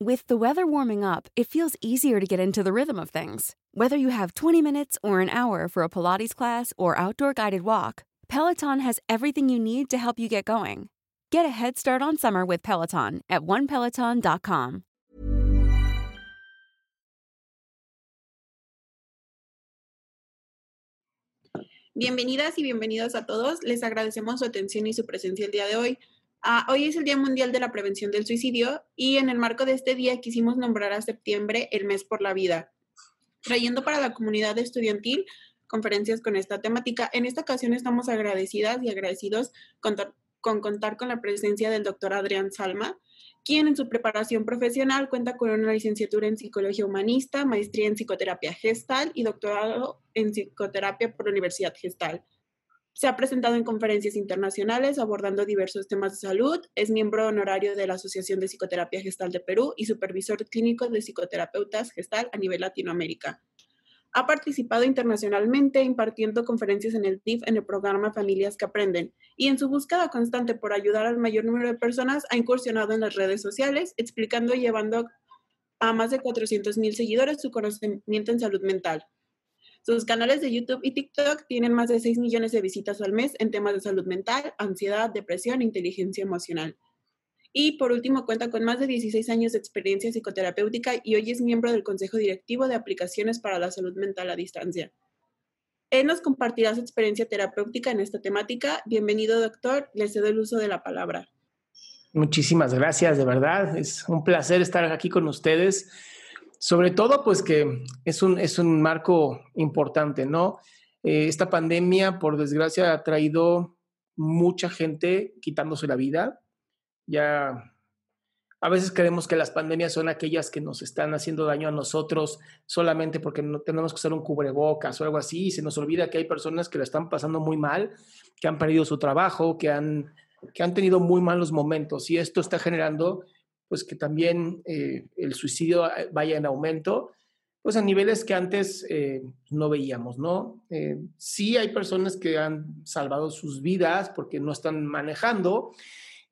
With the weather warming up, it feels easier to get into the rhythm of things. Whether you have 20 minutes or an hour for a Pilates class or outdoor guided walk, Peloton has everything you need to help you get going. Get a head start on summer with Peloton at onepeloton.com. Bienvenidas y bienvenidos a todos. Les agradecemos su atención y su presencia el día de hoy. Hoy es el Día Mundial de la Prevención del Suicidio y en el marco de este día quisimos nombrar a septiembre el mes por la vida, trayendo para la comunidad estudiantil conferencias con esta temática. En esta ocasión estamos agradecidas y agradecidos con, con contar con la presencia del doctor Adrián Salma, quien en su preparación profesional cuenta con una licenciatura en psicología humanista, maestría en psicoterapia gestal y doctorado en psicoterapia por la Universidad Gestal. Se ha presentado en conferencias internacionales abordando diversos temas de salud, es miembro honorario de la Asociación de Psicoterapia Gestal de Perú y supervisor clínico de psicoterapeutas gestal a nivel Latinoamérica. Ha participado internacionalmente impartiendo conferencias en el TIF en el programa Familias que Aprenden y en su búsqueda constante por ayudar al mayor número de personas ha incursionado en las redes sociales explicando y llevando a más de 400.000 seguidores su conocimiento en salud mental. Sus canales de YouTube y TikTok tienen más de 6 millones de visitas al mes en temas de salud mental, ansiedad, depresión e inteligencia emocional. Y por último, cuenta con más de 16 años de experiencia psicoterapéutica y hoy es miembro del Consejo Directivo de Aplicaciones para la Salud Mental a Distancia. Él nos compartirá su experiencia terapéutica en esta temática. Bienvenido, doctor. Le cedo el uso de la palabra. Muchísimas gracias, de verdad. Es un placer estar aquí con ustedes sobre todo, pues que es un, es un marco importante, ¿no? Eh, esta pandemia, por desgracia, ha traído mucha gente quitándose la vida. Ya a veces creemos que las pandemias son aquellas que nos están haciendo daño a nosotros solamente porque no tenemos que usar un cubrebocas o algo así, y se nos olvida que hay personas que la están pasando muy mal, que han perdido su trabajo, que han, que han tenido muy malos momentos, y esto está generando pues que también eh, el suicidio eh, vaya en aumento, pues a niveles que antes eh, no veíamos, ¿no? sí hay personas que han salvado sus vidas porque no están manejando,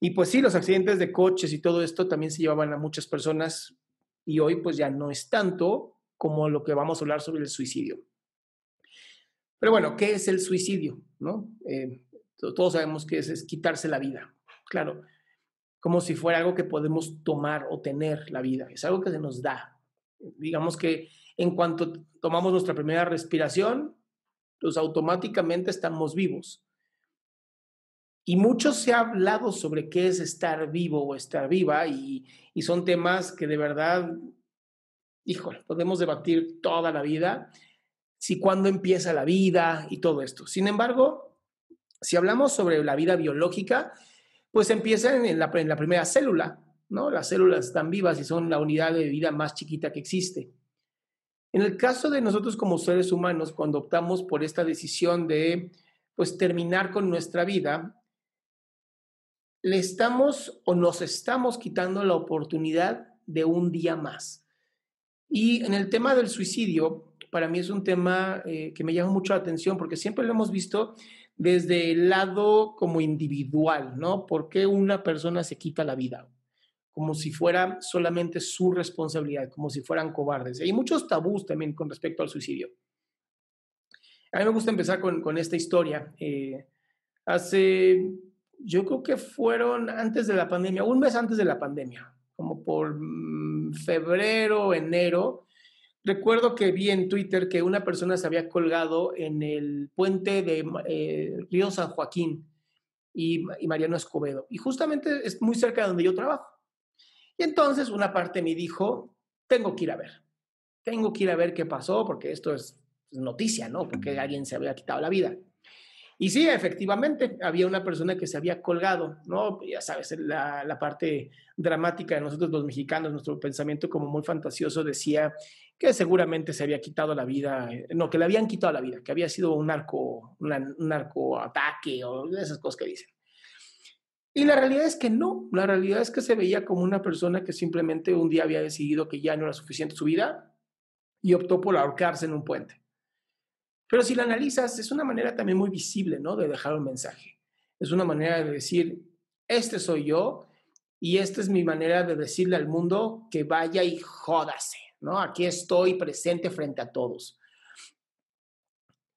y pues sí, los accidentes de coches y todo esto también se llevaban a muchas personas, y hoy pues ya no es tanto como lo que vamos a hablar sobre el suicidio. Pero bueno, ¿qué es el suicidio? ¿no? todos sabemos que es, es quitarse la vida, claro como si fuera algo que podemos tomar o tener la vida. Es algo que se nos da. Digamos que en cuanto tomamos nuestra primera respiración, pues automáticamente estamos vivos. Y mucho se ha hablado sobre qué es estar vivo o estar viva y, y son temas que de verdad, híjole, podemos debatir toda la vida, si cuándo empieza la vida y todo esto. Sin embargo, si hablamos sobre la vida biológica, pues empiezan en la, en la primera célula, ¿no? Las células están vivas y son la unidad de vida más chiquita que existe. En el caso de nosotros como seres humanos, cuando optamos por esta decisión de pues terminar con nuestra vida, le estamos o nos estamos quitando la oportunidad de un día más. Y en el tema del suicidio, para mí es un tema eh, que me llama mucho la atención porque siempre lo hemos visto desde el lado como individual, ¿no? ¿Por qué una persona se quita la vida? Como si fuera solamente su responsabilidad, como si fueran cobardes. Hay muchos tabús también con respecto al suicidio. A mí me gusta empezar con, esta historia. Eh, hace, yo creo que fueron antes de la pandemia, un mes antes de la pandemia, como por mm, febrero, enero, Recuerdo que vi en Twitter que una persona se había colgado en el puente de eh, Río San Joaquín y, Mariano Escobedo. Y justamente es muy cerca de donde yo trabajo. Y entonces una parte me dijo, tengo que ir a ver, tengo que ir a ver qué pasó, porque esto es noticia, ¿no? Porque alguien se había quitado la vida. Y sí, efectivamente, había una persona que se había colgado, ¿no? Ya sabes, la, la, parte dramática de nosotros los mexicanos, nuestro pensamiento como muy fantasioso decía que seguramente se había quitado la vida, eh, no, que le habían quitado la vida, que había sido un narco, un narco ataque o esas cosas que dicen. Y la realidad es que no, la realidad es que se veía como una persona que simplemente un día había decidido que ya no era suficiente su vida y optó por ahorcarse en un puente. Pero si la analizas, es una manera también muy visible, ¿no? De dejar un mensaje. Es una manera de decir, este soy yo y esta es mi manera de decirle al mundo que vaya y jódase, ¿no? Aquí estoy presente frente a todos.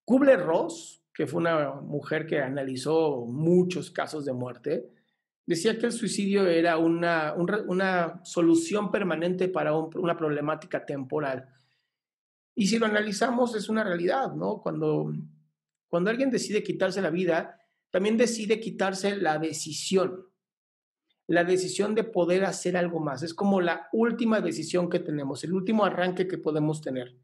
Kubler-Ross, que fue una mujer que analizó muchos casos de muerte, decía que el suicidio era una, una solución permanente para una problemática temporal y si lo analizamos, es una realidad, ¿no? Cuando, cuando alguien decide quitarse la vida, también decide quitarse la decisión, la decisión de poder hacer algo más. Es como la última decisión que tenemos, el último arranque que podemos tener.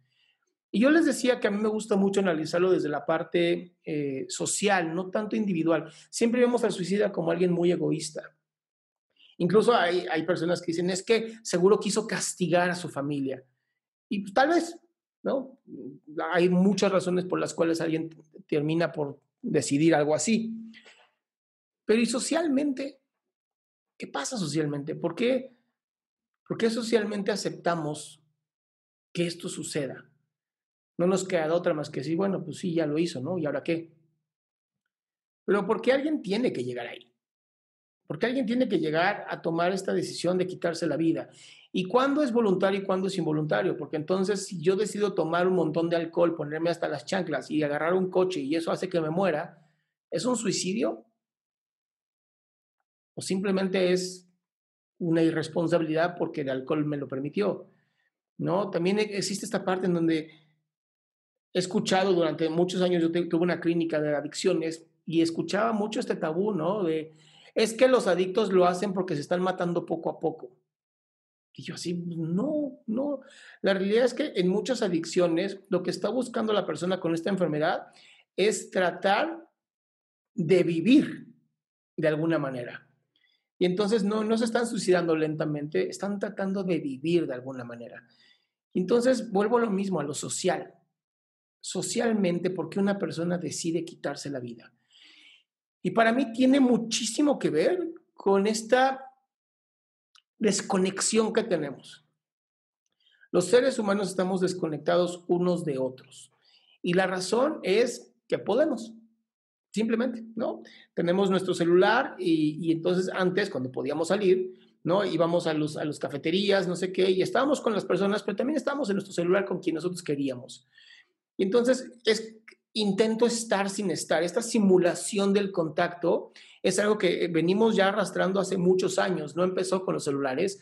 Y yo les decía que a mí me gusta mucho analizarlo desde la parte eh, social, no tanto individual. Siempre vemos al suicida como alguien muy egoísta. Incluso hay, hay personas que dicen, es que seguro quiso castigar a su familia. Y pues, tal vez ¿no? Hay muchas razones por las cuales alguien termina por decidir algo así. Pero ¿y socialmente? ¿Qué pasa socialmente? ¿Por qué, ¿Por qué socialmente aceptamos que esto suceda? No nos queda otra más que decir, bueno, pues sí, ya lo hizo, ¿no? ¿Y ahora qué? Pero ¿por qué alguien tiene que llegar ahí? ¿Por qué alguien tiene que llegar a tomar esta decisión de quitarse la vida? ¿Y cuándo es voluntario y cuándo es involuntario? Porque entonces, si yo decido tomar un montón de alcohol, ponerme hasta las chanclas y agarrar un coche y eso hace que me muera, ¿es un suicidio? ¿O simplemente es una irresponsabilidad porque el alcohol me lo permitió? ¿No? También existe esta parte en donde he escuchado durante muchos años, yo tuve una clínica de adicciones y escuchaba mucho este tabú, ¿no? De, es que los adictos lo hacen porque se están matando poco a poco. Y yo así, no, no. La realidad es que en muchas adicciones lo que está buscando la persona con esta enfermedad es tratar de vivir de alguna manera. Y entonces no, no se están suicidando lentamente, están tratando de vivir de alguna manera. Entonces vuelvo a lo mismo, a lo social. Socialmente, ¿por qué una persona decide quitarse la vida? Y para mí tiene muchísimo que ver con esta desconexión que tenemos. Los seres humanos estamos desconectados unos de otros. Y la razón es que podemos, simplemente, ¿no? Tenemos nuestro celular y, entonces antes, cuando podíamos salir, ¿no? Íbamos a los, a los cafeterías, no sé qué, y estábamos con las personas, pero también estábamos en nuestro celular con quien nosotros queríamos. Y entonces es intento estar sin estar. Esta simulación del contacto es algo que venimos ya arrastrando hace muchos años. No empezó con los celulares,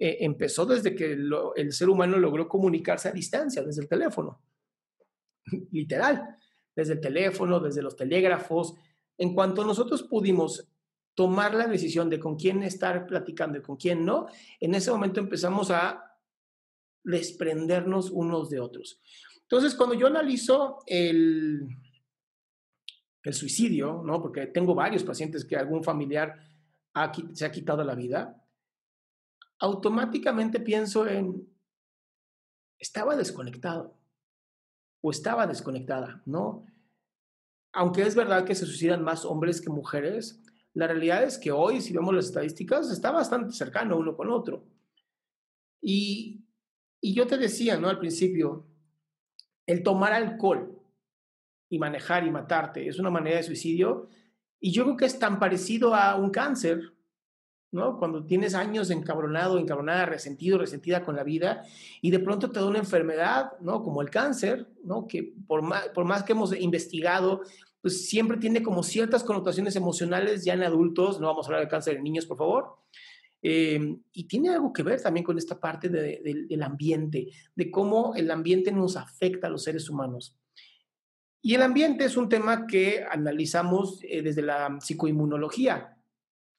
eh, empezó desde que el ser humano logró comunicarse a distancia, desde el teléfono. Literal, desde el teléfono, desde los telégrafos. En cuanto nosotros pudimos tomar la decisión de con quién estar platicando y con quién no, en ese momento empezamos a desprendernos unos de otros. Entonces, cuando yo analizo el, el suicidio, ¿no? Porque tengo varios pacientes que algún familiar se ha quitado la vida, automáticamente pienso en, estaba desconectado o estaba desconectada, ¿no? Aunque es verdad que se suicidan más hombres que mujeres, la realidad es que hoy, si vemos las estadísticas, está bastante cercano uno con otro. Y, y yo te decía, ¿no? Al principio, el tomar alcohol y manejar y matarte es una manera de suicidio. Y yo creo que es tan parecido a un cáncer, ¿no? Cuando tienes años encabronado, encabronada, resentido, resentida con la vida y de pronto te da una enfermedad, ¿no? Como el cáncer, ¿no? Que por más, por más que hemos investigado, pues siempre tiene como ciertas connotaciones emocionales ya en adultos, no vamos a hablar de cáncer en niños, por favor, Em, y tiene algo que ver también con esta parte del ambiente, de cómo el ambiente nos afecta a los seres humanos. Y el ambiente es un tema que analizamos eh, desde la psicoinmunología,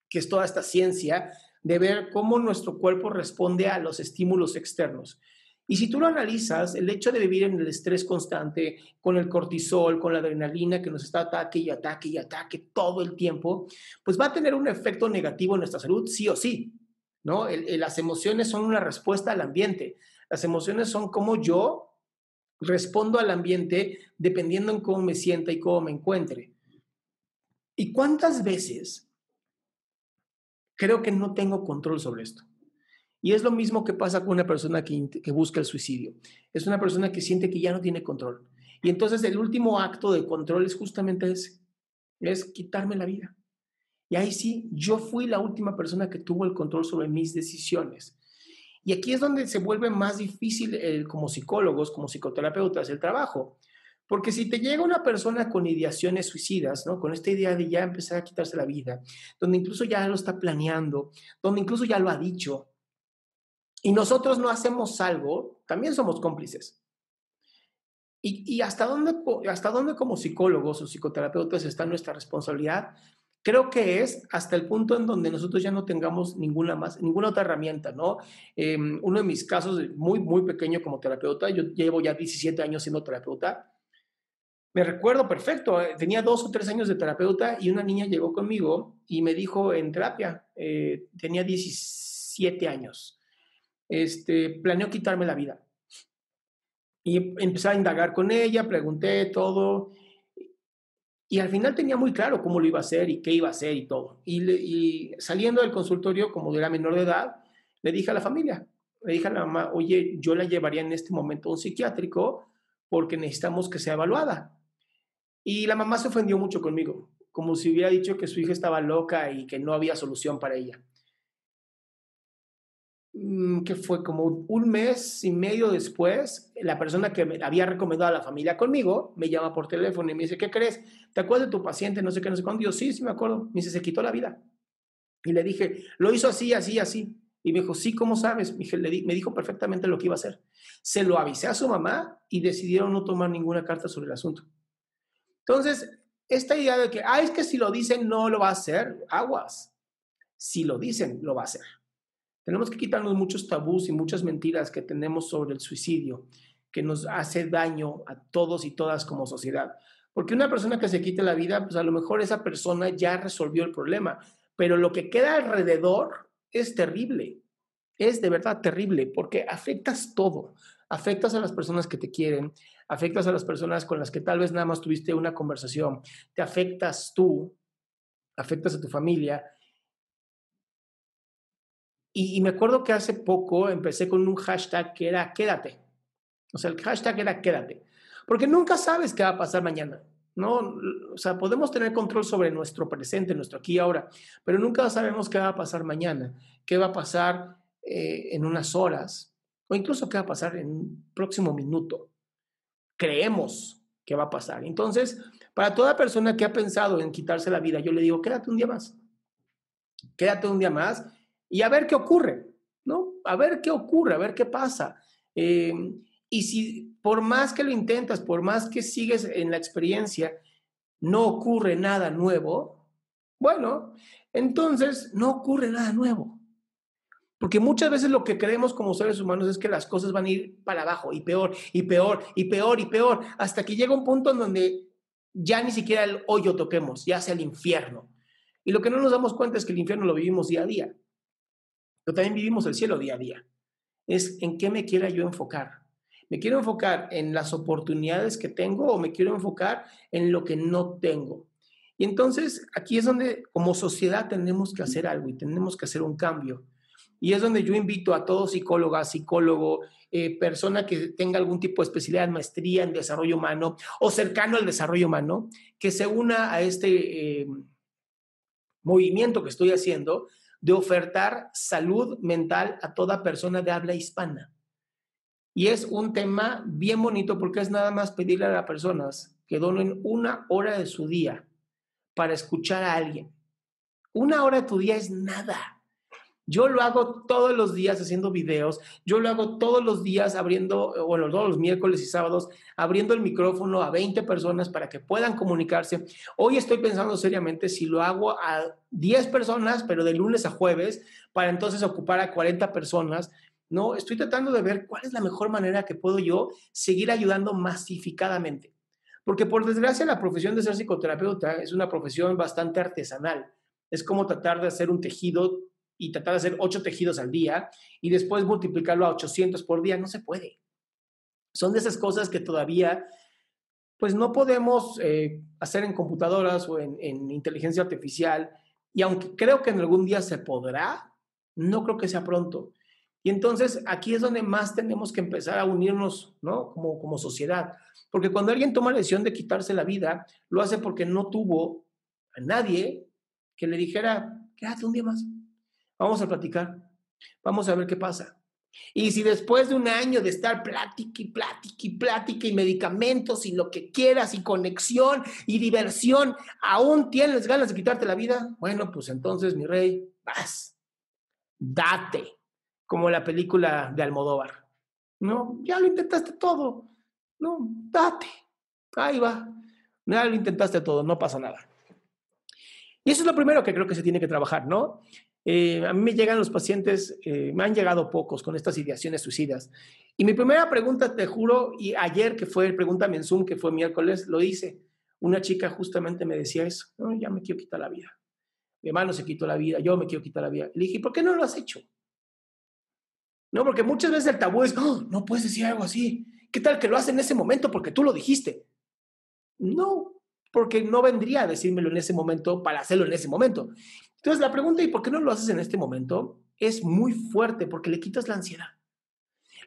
que es toda esta ciencia de ver cómo nuestro cuerpo responde a los estímulos externos. Y si tú lo analizas, el hecho de vivir en el estrés constante, con el cortisol, con la adrenalina que nos está ataque y ataque y ataque todo el tiempo, pues va a tener un efecto negativo en nuestra salud, sí o sí. ¿no? las emociones son una respuesta al ambiente. Las emociones son como yo respondo al ambiente dependiendo en cómo me sienta y cómo me encuentre. ¿Y cuántas veces creo que no tengo control sobre esto? Y es lo mismo que pasa con una persona que, busca el suicidio. Es una persona que siente que ya no tiene control. Y entonces el último acto de control es justamente ese, es quitarme la vida. Y ahí sí, yo fui la última persona que tuvo el control sobre mis decisiones. Y aquí es donde se vuelve más difícil como psicólogos, como psicoterapeutas, el trabajo. Porque si te llega una persona con ideaciones suicidas, ¿no? con esta idea de ya empezar a quitarse la vida, donde incluso ya lo está planeando, donde incluso ya lo ha dicho, y nosotros no hacemos algo, también somos cómplices. ¿Y, hasta, dónde, hasta dónde como psicólogos o psicoterapeutas está nuestra responsabilidad? Creo que es hasta el punto en donde nosotros ya no tengamos ninguna más, ninguna otra herramienta, ¿no? Em, uno de mis casos muy, muy pequeño como terapeuta, yo llevo ya 17 años siendo terapeuta, recuerdo perfecto, eh, tenía dos o tres años de terapeuta y una niña llegó conmigo y me dijo en terapia, eh, tenía 17 años, este, planeó quitarme la vida. Y empecé a indagar con ella, pregunté todo, y al final tenía muy claro cómo lo iba a hacer y qué iba a hacer y todo. Y, saliendo del consultorio, como era menor de edad, le dije a la familia, le dije a la mamá, oye, yo la llevaría en este momento a un psiquiátrico porque necesitamos que sea evaluada. Y la mamá se ofendió mucho conmigo, como si hubiera dicho que su hija estaba loca y que no había solución para ella. Mm, que fue como un mes y medio después, la persona que me había recomendado a la familia conmigo me llama por teléfono y me dice, ¿qué crees? ¿Te acuerdas de tu paciente? No sé qué, no sé cuándo. Yo, sí, sí me acuerdo. Me dice, se quitó la vida. Y le dije, lo hizo así, así, así. Y me dijo, sí, ¿cómo sabes? Me, me dijo perfectamente lo que iba a hacer. Se lo avisé a su mamá y decidieron no tomar ninguna carta sobre el asunto. Entonces, esta idea de que, ah, es que si lo dicen no lo va a hacer, aguas. Si lo dicen, lo va a hacer. Tenemos que quitarnos muchos tabús y muchas mentiras que tenemos sobre el suicidio, que nos hace daño a todos y todas como sociedad. Porque una persona que se quite la vida, pues a lo mejor esa persona ya resolvió el problema, pero lo que queda alrededor es terrible. Es de verdad terrible porque afectas todo. Afectas a las personas que te quieren, afectas a las personas con las que tal vez nada más tuviste una conversación, te afectas tú, afectas a tu familia y, me acuerdo que hace poco empecé con un hashtag que era quédate. O sea, el hashtag era quédate. Porque nunca sabes qué va a pasar mañana. ¿no? O sea, podemos tener control sobre nuestro presente, nuestro aquí y ahora, pero nunca sabemos qué va a pasar mañana, qué va a pasar eh, en unas horas, o incluso qué va a pasar en un próximo minuto. Creemos que va a pasar. Entonces, para toda persona que ha pensado en quitarse la vida, yo le digo, quédate un día más. Quédate un día más y a ver qué ocurre, ¿no? A ver qué ocurre, a ver qué pasa. Eh, y si por más que lo intentas, por más que sigues en la experiencia, no ocurre nada nuevo, bueno, entonces no ocurre nada nuevo. Porque muchas veces lo que creemos como seres humanos es que las cosas van a ir para abajo y peor y peor y peor y peor, hasta que llega un punto en donde ya ni siquiera el hoyo toquemos, ya sea el infierno. Y lo que no nos damos cuenta es que el infierno lo vivimos día a día pero también vivimos el cielo día a día. Es en qué me quiera yo enfocar. ¿Me quiero enfocar en las oportunidades que tengo o me quiero enfocar en lo que no tengo? Y entonces aquí es donde como sociedad tenemos que hacer algo y tenemos que hacer un cambio. Y es donde yo invito a todo psicóloga, psicólogo, eh, persona que tenga algún tipo de especialidad, maestría en desarrollo humano o cercano al desarrollo humano, que se una a este eh, movimiento que estoy haciendo de ofertar salud mental a toda persona de habla hispana. Y es un tema bien bonito porque es nada más pedirle a las personas que donen una hora de su día para escuchar a alguien. Una hora de tu día es nada. Yo lo hago todos los días haciendo videos, yo lo hago todos los días abriendo, bueno, todos los miércoles y sábados, abriendo el micrófono a 20 personas para que puedan comunicarse. Hoy estoy pensando seriamente si lo hago a 10 personas, pero de lunes a jueves, para entonces ocupar a 40 personas. No, estoy tratando de ver cuál es la mejor manera que puedo yo seguir ayudando masificadamente. Porque por desgracia la profesión de ser psicoterapeuta es una profesión bastante artesanal. Es como tratar de hacer un tejido y tratar de hacer ocho tejidos al día y después multiplicarlo a 800 por día. No se puede. Son de esas cosas que todavía pues no podemos eh, hacer en computadoras o en, en inteligencia artificial. Y aunque creo que en algún día se podrá, no creo que sea pronto. Y entonces aquí es donde más tenemos que empezar a unirnos, ¿no? Como, como sociedad. Porque cuando alguien toma la decisión de quitarse la vida, lo hace porque no tuvo a nadie que le dijera, quédate un día más. Vamos a platicar. Vamos a ver qué pasa. Y si después de un año de estar plática y plática y plática y medicamentos y lo que quieras y conexión y diversión, aún tienes ganas de quitarte la vida, bueno, pues entonces, mi rey, vas, date, como la película de Almodóvar. No, ya lo intentaste todo. No, date. Ahí va. Ya lo intentaste todo, no pasa nada. Y eso es lo primero que creo que se tiene que trabajar, ¿no? Eh, a mí me llegan los pacientes, eh, me han llegado pocos con estas ideaciones suicidas. Y mi primera pregunta, te juro, y ayer que fue Pregúntame en Zoom, que fue miércoles, lo hice. Una chica justamente me decía eso, no, ya me quiero quitar la vida. Mi hermano se quitó la vida, yo me quiero quitar la vida. Le dije, ¿por qué no lo has hecho? No, porque muchas veces el tabú es, oh, no puedes decir algo así. ¿Qué tal que lo haces en ese momento porque tú lo dijiste? No, porque no vendría a decírmelo en ese momento para hacerlo en ese momento. Entonces la pregunta, ¿y por qué no lo haces en este momento? Es muy fuerte porque le quitas la ansiedad.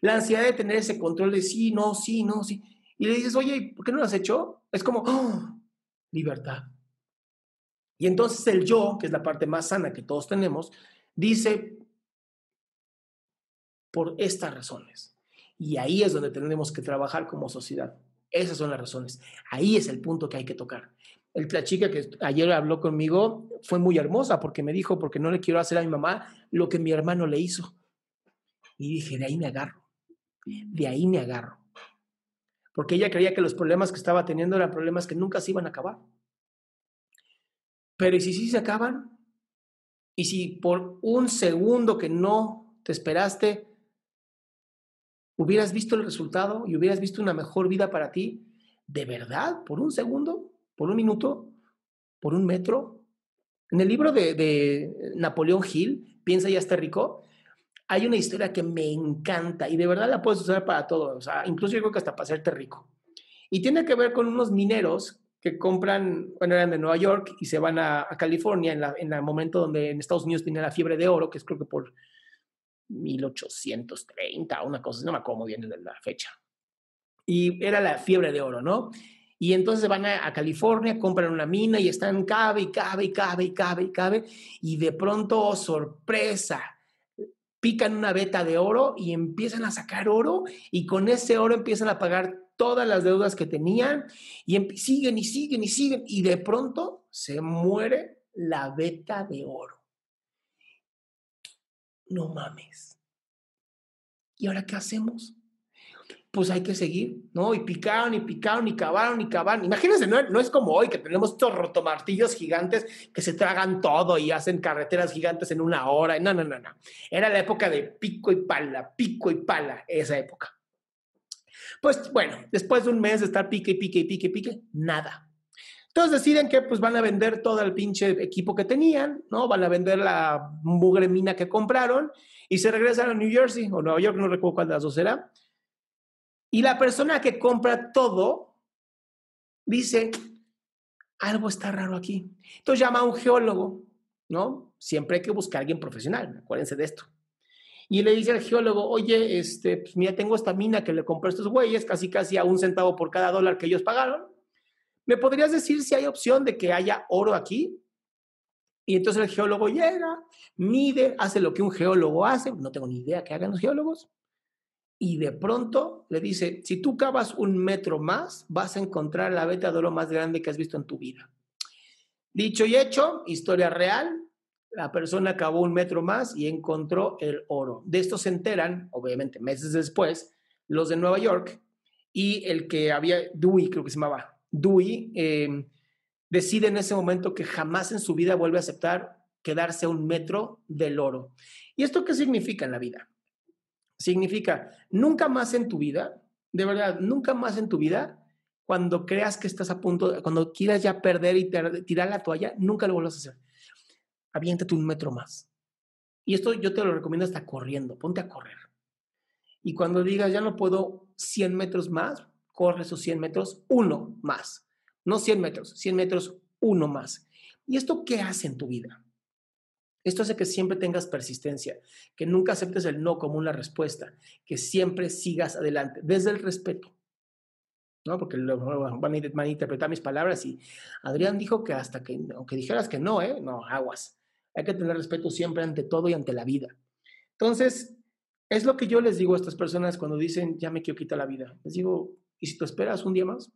La ansiedad de tener ese control de sí, no, sí, no, sí. Y le dices, oye, ¿por qué no lo has hecho? Es como, oh, libertad. Y entonces el yo, que es la parte más sana que todos tenemos, dice, por estas razones. Y ahí es donde tenemos que trabajar como sociedad. Esas son las razones. Ahí es el punto que hay que tocar. El, la chica que ayer habló conmigo fue muy hermosa porque me dijo, porque no le quiero hacer a mi mamá lo que mi hermano le hizo. Y dije, de ahí me agarro. De ahí me agarro. Porque ella creía que los problemas que estaba teniendo eran problemas que nunca se iban a acabar. Pero ¿y si sí se acaban? ¿Y si por un segundo que no te esperaste hubieras visto el resultado y hubieras visto una mejor vida para ti, ¿de verdad? ¿Por un segundo? ¿Por un minuto? ¿Por un metro? En el libro de, de Napoleón Hill, Piensa y está rico, hay una historia que me encanta y de verdad la puedes usar para todo, o sea, incluso yo creo que hasta para hacerte rico. Y tiene que ver con unos mineros que compran, bueno, eran de Nueva York y se van a, a California en, la, en el momento donde en Estados Unidos tenía la fiebre de oro, que es creo que por 1830, una cosa, no me acuerdo bien de la fecha. Y era la fiebre de oro, ¿no? Y entonces van a, California, compran una mina y están cabe y cabe y cabe y cabe y cabe. Y de pronto, oh, sorpresa, pican una veta de oro y empiezan a sacar oro y con ese oro empiezan a pagar todas las deudas que tenían y siguen y siguen y siguen y de pronto se muere la veta de oro no mames. ¿Y ahora qué hacemos? Pues hay que seguir, ¿no? Y picaron y picaron y cavaron y cavaron. Imagínense, no, no es como hoy que tenemos estos rotomartillos gigantes que se tragan todo y hacen carreteras gigantes en una hora. No, no, no, no. Era la época de pico y pala, pico y pala, esa época. Pues bueno, después de un mes de estar pique y pique y pique y pique, nada. Entonces deciden que pues van a vender todo el pinche equipo que tenían, ¿no? Van a vender la mugre mina que compraron y se regresan a New Jersey o Nueva York, no recuerdo cuál de las dos era. Y la persona que compra todo dice, algo está raro aquí. Entonces llama a un geólogo, ¿no? Siempre hay que buscar a alguien profesional, acuérdense de esto. Y le dice al geólogo, oye, este, pues mira, tengo esta mina que le compré a estos güeyes, casi casi a un centavo por cada dólar que ellos pagaron. ¿Me podrías decir si hay opción de que haya oro aquí? Y entonces el geólogo llega, mide, hace lo que un geólogo hace, no tengo ni idea qué hagan los geólogos, y de pronto le dice, si tú cavas un metro más, vas a encontrar la veta de oro más grande que has visto en tu vida. Dicho y hecho, historia real, La persona cavó un metro más y encontró el oro. De esto se enteran, obviamente, meses después, los de Nueva York y el que había, Dewey, creo que se llamaba, Dewey, eh, decide en ese momento que jamás en su vida vuelve a aceptar quedarse un metro del oro. ¿Y esto qué significa en la vida? Significa nunca más en tu vida, de verdad, nunca más en tu vida, cuando creas que estás a punto, cuando quieras ya perder y tirar la toalla, nunca lo vuelvas a hacer. Aviéntate un metro más. Y esto yo te lo recomiendo hasta corriendo, ponte a correr. Y cuando digas, ya no puedo 100 metros más, corre esos 100 metros, uno más. No 100 metros, 100 metros, uno más. ¿Y esto qué hace en tu vida? Esto hace que siempre tengas persistencia, que nunca aceptes el no como una respuesta, que siempre sigas adelante, desde el respeto. ¿no? Porque van a, interpretar mis palabras y Adrián dijo que hasta que, aunque dijeras que no, ¿eh? No, aguas. Hay que tener respeto siempre ante todo y ante la vida. Entonces, es lo que yo les digo a estas personas cuando dicen, ya me quiero quitar la vida. Les digo, ¿y si te esperas un día más?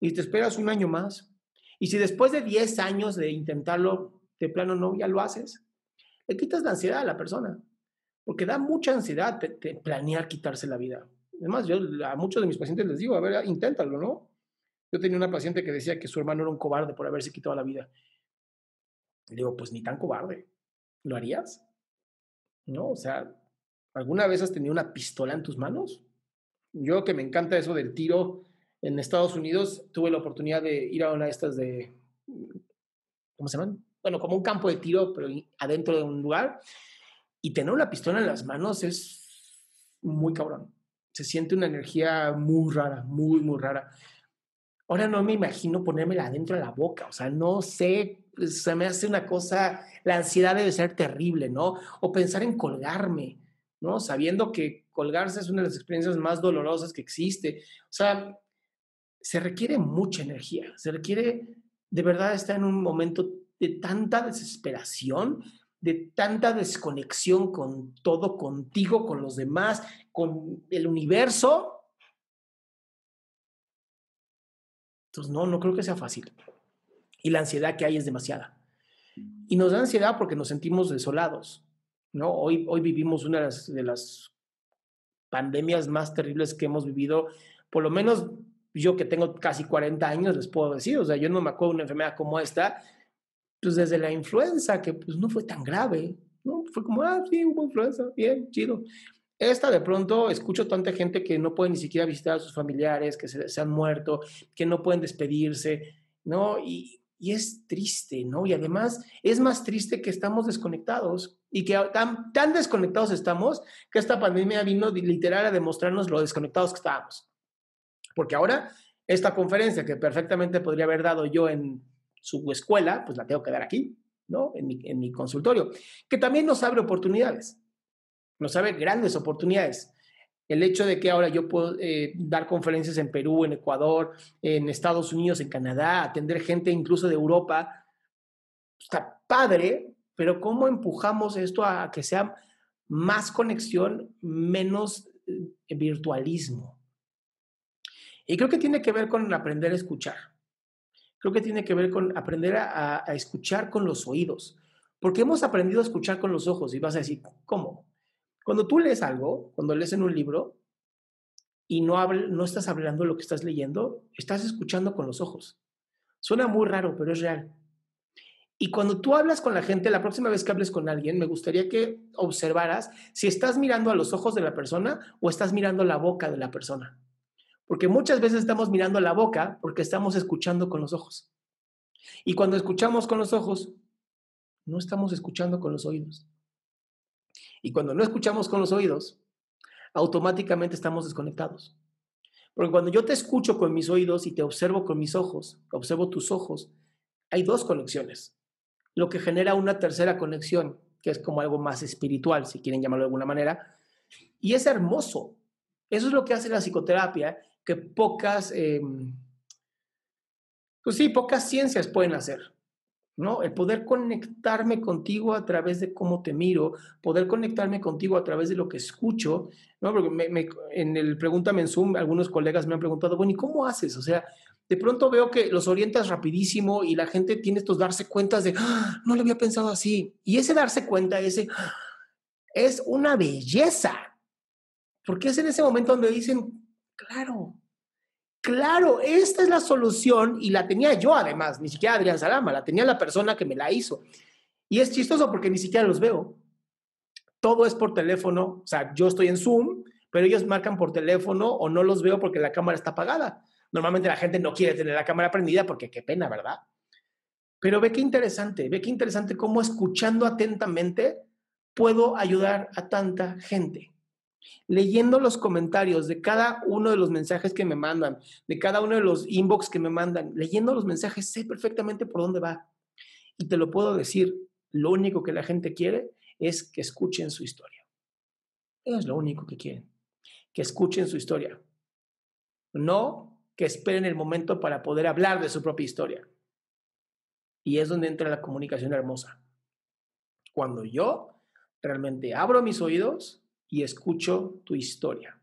y te esperas un año más. Y si después de 10 años de intentarlo, de plano no, ya lo haces, le quitas la ansiedad a la persona. Porque da mucha ansiedad planear quitarse la vida. Además, yo a muchos de mis pacientes les digo, a ver, inténtalo, ¿no? Yo tenía una paciente que decía que su hermano era un cobarde por haberse quitado la vida. Le digo, pues ni tan cobarde. ¿Lo harías? ¿No? O sea, ¿alguna vez has tenido una pistola en tus manos? Yo que me encanta eso del tiro, en Estados Unidos tuve la oportunidad de ir a una de estas de, ¿cómo se llaman? Bueno, como un campo de tiro, pero adentro de un lugar. Y tener una pistola en las manos es muy cabrón. Se siente una energía muy rara, muy, muy rara. Ahora no me imagino ponérmela adentro de la boca, o sea, no sé, se me hace una cosa, la ansiedad debe ser terrible, ¿no? O pensar en colgarme, ¿no? Sabiendo que colgarse es una de las experiencias más dolorosas que existe. O sea, se requiere mucha energía, se requiere de verdad estar en un momento de tanta desesperación, de tanta desconexión con todo, contigo, con los demás, con el universo. Entonces, no, no creo que sea fácil. Y la ansiedad que hay es demasiada. Y nos da ansiedad porque nos sentimos desolados. ¿no? Hoy, hoy vivimos una de las, de las pandemias más terribles que hemos vivido, por lo menos yo que tengo casi 40 años les puedo decir, o sea, yo no me acuerdo de una enfermedad como esta, pues desde la influenza, que pues no fue tan grave, ¿no? Fue como, ah, sí, hubo influenza, bien, chido. Esta de pronto escucho tanta gente que no puede ni siquiera visitar a sus familiares, que se, han muerto, que no pueden despedirse, ¿no? Y, y, es triste, ¿no? Y además es más triste que estamos desconectados y que tan, tan desconectados estamos que esta pandemia vino literal a demostrarnos lo desconectados que estábamos. Porque ahora esta conferencia que perfectamente podría haber dado yo en su escuela, pues la tengo que dar aquí, ¿no? En mi, consultorio, que también nos abre oportunidades, nos abre grandes oportunidades. El hecho de que ahora yo puedo eh, dar conferencias en Perú, en Ecuador, en Estados Unidos, en Canadá, atender gente incluso de Europa, está padre, pero ¿cómo empujamos esto a que sea más conexión, menos eh, virtualismo? Y creo que tiene que ver con aprender a escuchar. Creo que tiene que ver con aprender a, escuchar con los oídos. Porque hemos aprendido a escuchar con los ojos y vas a decir, ¿cómo? Cuando tú lees algo, cuando lees en un libro y no, no estás hablando lo que estás leyendo, estás escuchando con los ojos. Suena muy raro, pero es real. Y cuando tú hablas con la gente, la próxima vez que hables con alguien, me gustaría que observaras si estás mirando a los ojos de la persona o estás mirando la boca de la persona. Porque muchas veces estamos mirando la boca porque estamos escuchando con los ojos. Y cuando escuchamos con los ojos, no estamos escuchando con los oídos. Y cuando no escuchamos con los oídos, automáticamente estamos desconectados. Porque cuando yo te escucho con mis oídos y te observo con mis ojos, observo tus ojos, hay dos conexiones. Lo que genera una tercera conexión, que es como algo más espiritual, si quieren llamarlo de alguna manera. Y es hermoso. Eso es lo que hace la psicoterapia que pocas, em, pues sí, pocas ciencias pueden hacer. ¿no? El poder conectarme contigo a través de cómo te miro, poder conectarme contigo a través de lo que escucho, ¿no? Porque en el Pregúntame en Zoom, algunos colegas me han preguntado, bueno, ¿y cómo haces? O sea, de pronto veo que los orientas rapidísimo y la gente tiene estos darse cuentas de, ¡Ah! no lo había pensado así. Y ese darse cuenta, ese, es una belleza. Porque es en ese momento donde dicen, claro, claro, esta es la solución y la tenía yo además, ni siquiera Adrián Salama, la tenía la persona que me la hizo. Y es chistoso porque ni siquiera los veo. Todo es por teléfono, o sea, yo estoy en Zoom, pero ellos marcan por teléfono o no los veo porque la cámara está apagada. Normalmente la gente no quiere tener la cámara prendida porque qué pena, ¿verdad? Pero ve qué interesante, ve qué interesante cómo escuchando atentamente puedo ayudar a tanta gente. Leyendo los comentarios de cada uno de los mensajes que me mandan, de cada uno de los inbox que me mandan, leyendo los mensajes sé perfectamente por dónde va. Y te lo puedo decir, lo único que la gente quiere es que escuchen su historia. Es lo único que quieren, que escuchen su historia. No que esperen el momento para poder hablar de su propia historia. Y es donde entra la comunicación hermosa. Cuando yo realmente abro mis oídos y escucho tu historia.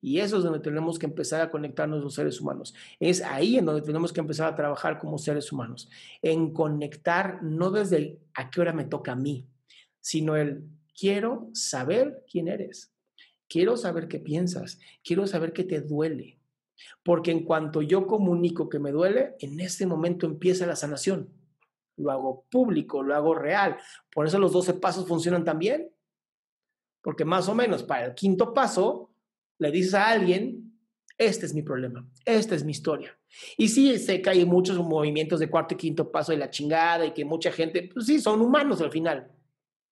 Y eso es donde tenemos que empezar a conectarnos los seres humanos. Es ahí en donde tenemos que empezar a trabajar como seres humanos. En conectar no desde a qué hora me toca a mí, sino el quiero saber quién eres. Quiero saber qué piensas. Quiero saber qué te duele. Porque en cuanto yo comunico que me duele, en ese momento empieza la sanación. Lo hago público, lo hago real. Por eso los 12 pasos funcionan también. Porque más o menos para el quinto paso, le dices a alguien, este es mi problema, esta es mi historia. Y sí, sé que hay muchos movimientos de cuarto y quinto paso de la chingada y que mucha gente, pues sí, son humanos al final.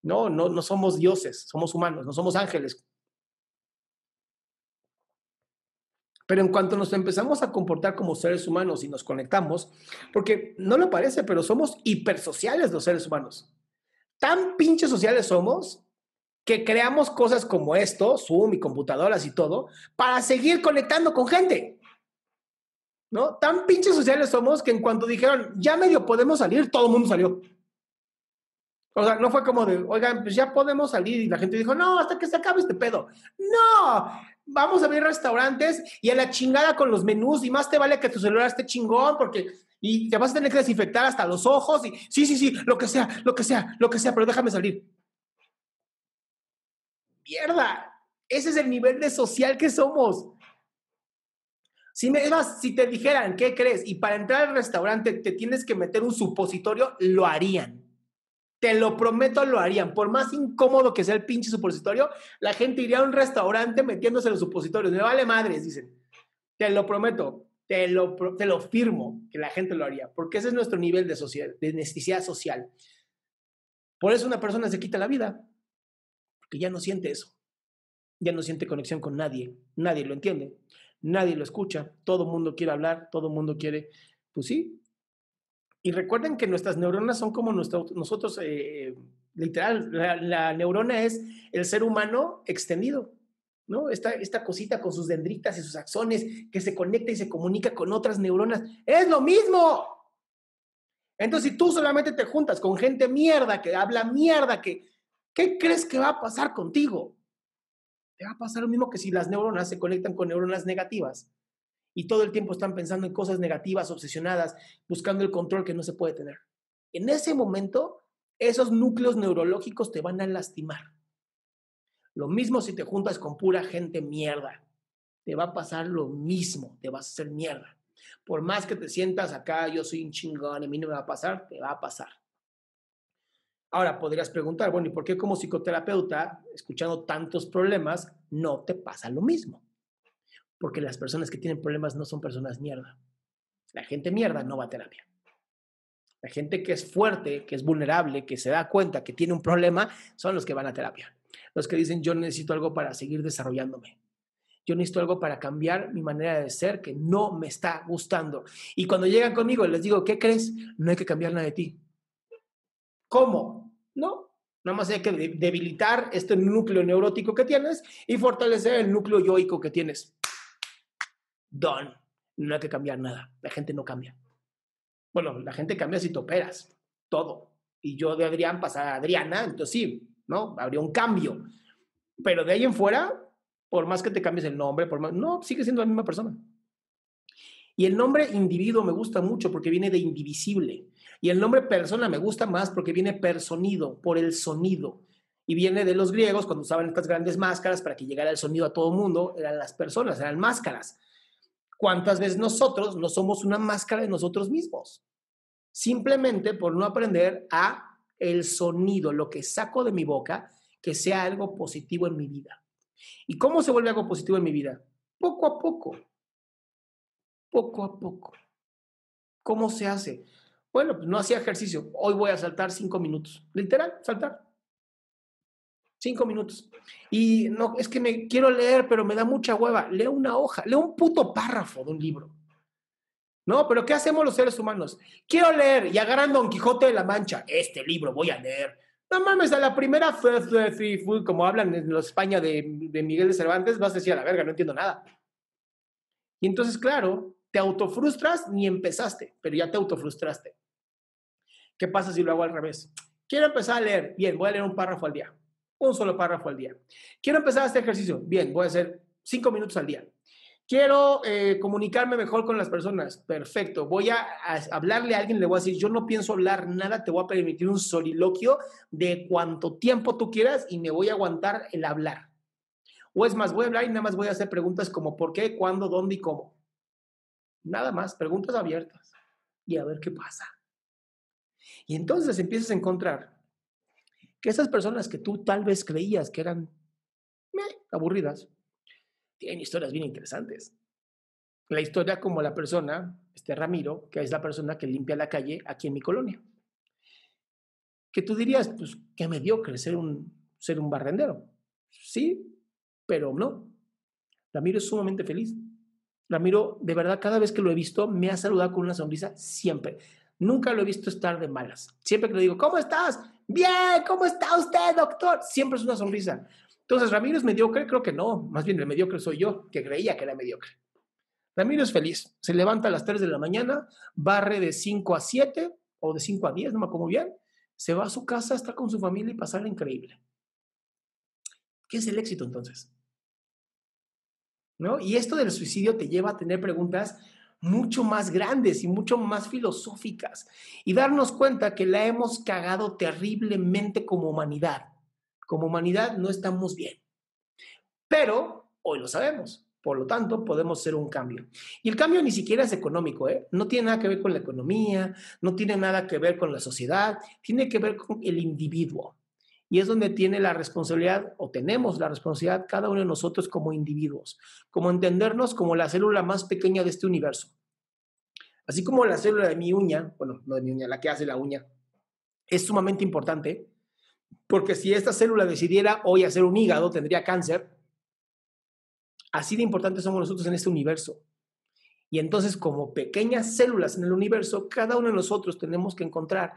No, no, no somos dioses, somos humanos, no somos ángeles Pero en cuanto nos empezamos a comportar como seres humanos y nos conectamos, porque no lo parece, pero somos hipersociales los seres humanos. Tan pinches sociales somos que creamos cosas como esto, Zoom y computadoras y todo, para seguir conectando con gente. ¿No? Tan pinches sociales somos que en cuanto dijeron, ya medio podemos salir, todo el mundo salió. O sea, no fue como de, oigan, pues ya podemos salir. Y la gente dijo, no, hasta que se acabe este pedo. No, vamos a abrir restaurantes y a la chingada con los menús y más te vale que tu celular esté chingón porque y te vas a tener que desinfectar hasta los ojos y sí, sí, sí, lo que sea, lo que sea, lo que sea, pero déjame salir. Mierda, ese es el nivel de social que somos. Si, me, si te dijeran, ¿qué crees? Y para entrar al restaurante te tienes que meter un supositorio, lo harían. Te lo prometo, lo harían. Por más incómodo que sea el pinche supositorio, la gente iría a un restaurante metiéndose los supositorios. Me vale madres, dicen. Te lo prometo, te lo, te lo firmo que la gente lo haría, porque ese es nuestro nivel de, social, de necesidad social. Por eso una persona se quita la vida, porque ya no siente eso. Ya no siente conexión con nadie. Nadie lo entiende. Nadie lo escucha. Todo el mundo quiere hablar. Todo el mundo quiere, pues sí, y recuerden que nuestras neuronas son como nosotros, eh, literal, la, neurona es el ser humano extendido, ¿no? Esta, esta cosita con sus dendritas y sus axones que se conecta y se comunica con otras neuronas. Es lo mismo. Entonces, si tú solamente te juntas con gente mierda que habla mierda, que, ¿qué crees que va a pasar contigo? Te va a pasar lo mismo que si las neuronas se conectan con neuronas negativas y todo el tiempo están pensando en cosas negativas, obsesionadas, buscando el control que no se puede tener. En ese momento, esos núcleos neurológicos te van a lastimar. Lo mismo si te juntas con pura gente mierda. Te va a pasar lo mismo, te vas a hacer mierda. Por más que te sientas acá, yo soy un chingón, a mí no me va a pasar, te va a pasar. Ahora podrías preguntar, bueno, ¿y por qué como psicoterapeuta, escuchando tantos problemas, no te pasa lo mismo? porque las personas que tienen problemas no son personas mierda. La gente mierda no va a terapia. La gente que es fuerte, que es vulnerable, que se da cuenta que tiene un problema, son los que van a terapia. Los que dicen, yo necesito algo para seguir desarrollándome. Yo necesito algo para cambiar mi manera de ser que no me está gustando. Y cuando llegan conmigo, les digo, ¿qué crees? No hay que cambiar nada de ti. ¿Cómo? No. Nada más hay que debilitar este núcleo neurótico que tienes y fortalecer el núcleo yoico que tienes done. No hay que cambiar nada. La gente no cambia. Bueno, la gente cambia si te operas, todo. Y yo de Adrián pasar a Adriana, entonces sí, ¿no? Habría un cambio. Pero de ahí en fuera, por más que te cambies el nombre, no, sigue siendo la misma persona. Y el nombre individuo me gusta mucho porque viene de indivisible. Y el nombre persona me gusta más porque viene personido, por el sonido. Y viene de los griegos, cuando usaban estas grandes máscaras para que llegara el sonido a todo mundo, eran las personas, eran máscaras. ¿Cuántas veces nosotros no somos una máscara de nosotros mismos? Simplemente por no aprender a el sonido, lo que saco de mi boca, que sea algo positivo en mi vida. ¿Y cómo se vuelve algo positivo en mi vida? Poco a poco. Poco a poco. ¿Cómo se hace? Bueno, pues no hacía ejercicio. Hoy voy a saltar cinco minutos. Literal, saltar. Cinco minutos. Y no, es que me quiero leer, pero me da mucha hueva. Leo una hoja, leo un puto párrafo de un libro. No, pero ¿qué hacemos los seres humanos? Quiero leer y agarran Don Quijote de la Mancha. Este libro voy a leer. No mames, a la primera, como hablan en la España de, de Miguel de Cervantes, vas a decir a la verga, no entiendo nada. Y entonces, claro, te autofrustras ni empezaste, pero ya te autofrustraste. ¿Qué pasa si lo hago al revés? Quiero empezar a leer. Bien, voy a leer un párrafo al día. Un solo párrafo al día. Quiero empezar este ejercicio. Bien, voy a hacer cinco minutos al día. Quiero eh, comunicarme mejor con las personas. Perfecto. Voy a, hablarle a alguien, le voy a decir, yo no pienso hablar nada, te voy a permitir un soliloquio de cuánto tiempo tú quieras y me voy a aguantar el hablar. O es más, voy a hablar y nada más voy a hacer preguntas como por qué, cuándo, dónde y cómo. Nada más, preguntas abiertas. Y a ver qué pasa. Y entonces empiezas a encontrar que esas personas que tú tal vez creías que eran aburridas, tienen historias bien interesantes. La historia como la persona, este Ramiro, que es la persona que limpia la calle aquí en mi colonia. Que tú dirías, pues, qué mediocre ser un, ser un barrendero. Sí, pero no. Ramiro es sumamente feliz. Ramiro, de verdad, cada vez que lo he visto, me ha saludado con una sonrisa siempre. Nunca lo he visto estar de malas. Siempre que le digo, ¿cómo estás? Bien, ¿cómo está usted, doctor? Siempre es una sonrisa. Entonces, ¿Ramiro es mediocre? Creo que no. Más bien el mediocre soy yo, que creía que era mediocre. Ramiro es feliz. Se levanta a las 3 de la mañana, barre de 5 a 7 o de 5 a 10, no me acuerdo bien. Se va a su casa, está con su familia y pasarla increíble. ¿Qué es el éxito entonces? ¿No? Y esto del suicidio te lleva a tener preguntas mucho más grandes y mucho más filosóficas y darnos cuenta que la hemos cagado terriblemente como humanidad como humanidad no estamos bien. Pero hoy lo sabemos. Por lo tanto, podemos hacer un cambio. Y el cambio ni siquiera es económico, ¿eh? No tiene nada que ver con la economía, no tiene nada que ver con la sociedad, tiene que ver con el individuo. Y es donde tiene la responsabilidad, o tenemos la responsabilidad cada uno de nosotros como individuos, como entendernos como la célula más pequeña de este universo. Así como la célula de mi uña, bueno, no de mi uña, la que hace la uña, es sumamente importante, porque si esta célula decidiera hoy hacer un hígado, tendría cáncer. Así de importantes somos nosotros en este universo. Y entonces, como pequeñas células en el universo, cada uno de nosotros tenemos que encontrar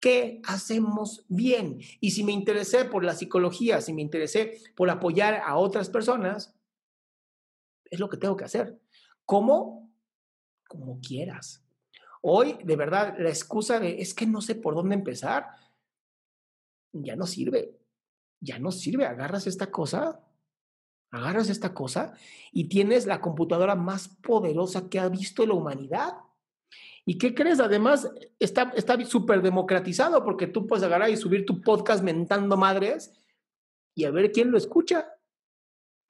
qué hacemos bien. Y si me interesé por la psicología, si me interesé por apoyar a otras personas, es lo que tengo que hacer. ¿Cómo? Como quieras. Hoy, de verdad, la excusa de es que no sé por dónde empezar ya no sirve, ya no sirve. Agarras esta cosa, agarras esta cosa y tienes la computadora más poderosa que ha visto la humanidad. ¿Y qué crees? Además, está súper democratizado porque tú puedes agarrar y subir tu podcast mentando madres y a ver quién lo escucha.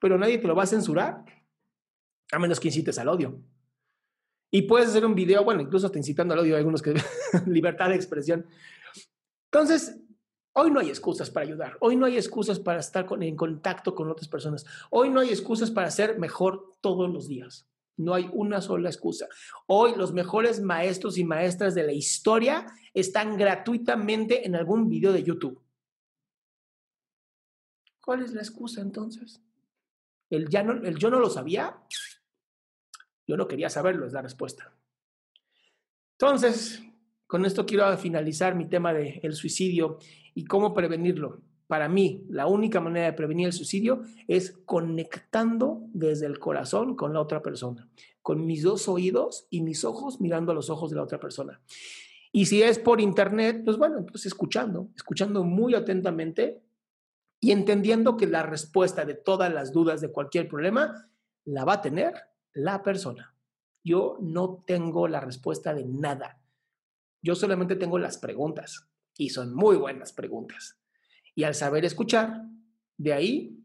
Pero nadie te lo va a censurar, a menos que incites al odio. Y puedes hacer un video, bueno, incluso te incitando al odio, hay algunos que libertad de expresión. Entonces, Hoy no hay excusas para ayudar, hoy no hay excusas para estar en contacto con otras personas, hoy no hay excusas para ser mejor todos los días. No hay una sola excusa. Hoy los mejores maestros y maestras de la historia están gratuitamente en algún video de YouTube. ¿Cuál es la excusa entonces? ¿El, ya no, el yo no lo sabía? Yo no quería saberlo, es la respuesta. Entonces, con esto quiero finalizar mi tema del el suicidio y cómo prevenirlo. Para mí, la única manera de prevenir el suicidio es conectando desde el corazón con la otra persona, con mis dos oídos y mis ojos mirando a los ojos de la otra persona. Y si es por internet, pues bueno, pues escuchando, escuchando muy atentamente y entendiendo que la respuesta de todas las dudas de cualquier problema la va a tener la persona. Yo no tengo la respuesta de nada. Yo solamente tengo las preguntas y son muy buenas preguntas. Y al saber escuchar, de ahí,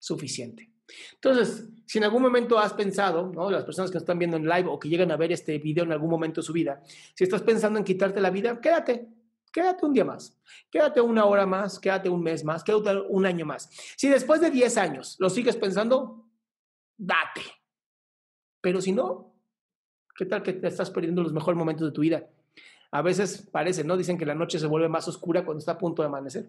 suficiente. Entonces, si en algún momento has pensado, ¿no? las personas que nos están viendo en live o que llegan a ver este video en algún momento de su vida, si estás pensando en quitarte la vida, quédate, quédate un día más, quédate una hora más, quédate un mes más, quédate un año más. Si después de 10 años lo sigues pensando, date. Pero si no, ¿qué tal que te estás perdiendo los mejores momentos de tu vida? A veces parece, ¿no? Dicen que la noche se vuelve más oscura cuando está a punto de amanecer.